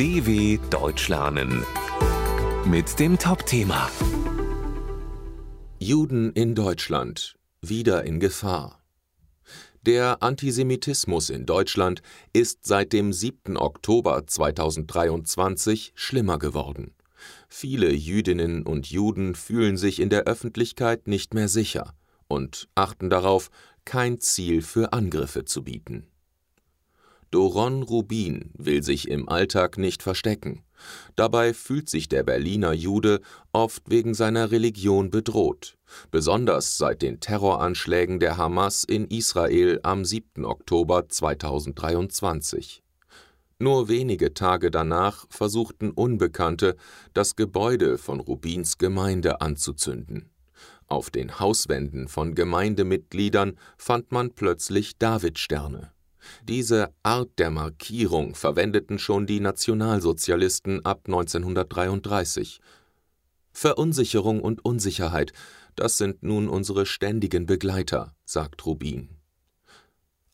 DW Deutsch lernen mit dem Top-Thema Juden in Deutschland wieder in Gefahr. Der Antisemitismus in Deutschland ist seit dem 7. Oktober 2023 schlimmer geworden. Viele Jüdinnen und Juden fühlen sich in der Öffentlichkeit nicht mehr sicher und achten darauf, kein Ziel für Angriffe zu bieten. Doron Rubin will sich im Alltag nicht verstecken. Dabei fühlt sich der Berliner Jude oft wegen seiner Religion bedroht, besonders seit den Terroranschlägen der Hamas in Israel am 7. Oktober 2023. Nur wenige Tage danach versuchten Unbekannte, das Gebäude von Rubins Gemeinde anzuzünden. Auf den Hauswänden von Gemeindemitgliedern fand man plötzlich Davidsterne. Diese Art der Markierung verwendeten schon die Nationalsozialisten ab 1933. Verunsicherung und Unsicherheit, das sind nun unsere ständigen Begleiter, sagt Rubin.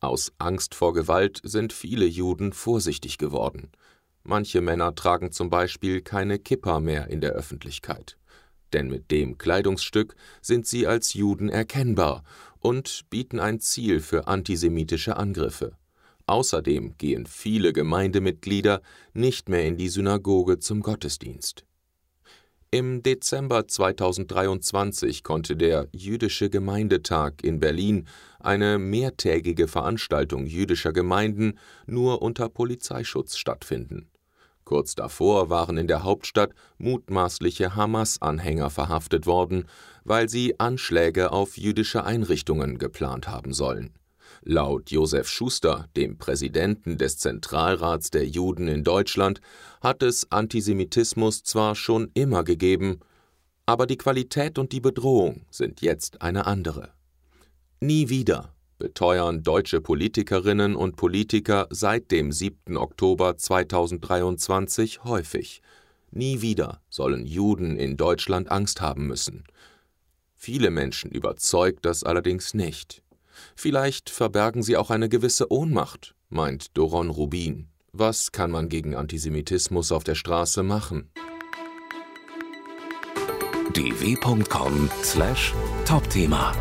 Aus Angst vor Gewalt sind viele Juden vorsichtig geworden. Manche Männer tragen zum Beispiel keine Kippa mehr in der Öffentlichkeit. Denn mit dem Kleidungsstück sind sie als Juden erkennbar und bieten ein Ziel für antisemitische Angriffe. Außerdem gehen viele Gemeindemitglieder nicht mehr in die Synagoge zum Gottesdienst. Im Dezember 2023 konnte der Jüdische Gemeindetag in Berlin, eine mehrtägige Veranstaltung jüdischer Gemeinden, nur unter Polizeischutz stattfinden. Kurz davor waren in der Hauptstadt mutmaßliche Hamas-Anhänger verhaftet worden, weil sie Anschläge auf jüdische Einrichtungen geplant haben sollen. Laut Josef Schuster, dem Präsidenten des Zentralrats der Juden in Deutschland, hat es Antisemitismus zwar schon immer gegeben, aber die Qualität und die Bedrohung sind jetzt eine andere. Nie wieder, beteuern deutsche Politikerinnen und Politiker seit dem 7. Oktober 2023 häufig. Nie wieder sollen Juden in Deutschland Angst haben müssen. Viele Menschen überzeugt das allerdings nicht. Vielleicht verbergen sie auch eine gewisse Ohnmacht, meint Doron Rubin. Was kann man gegen Antisemitismus auf der Straße machen? dw.com/topthema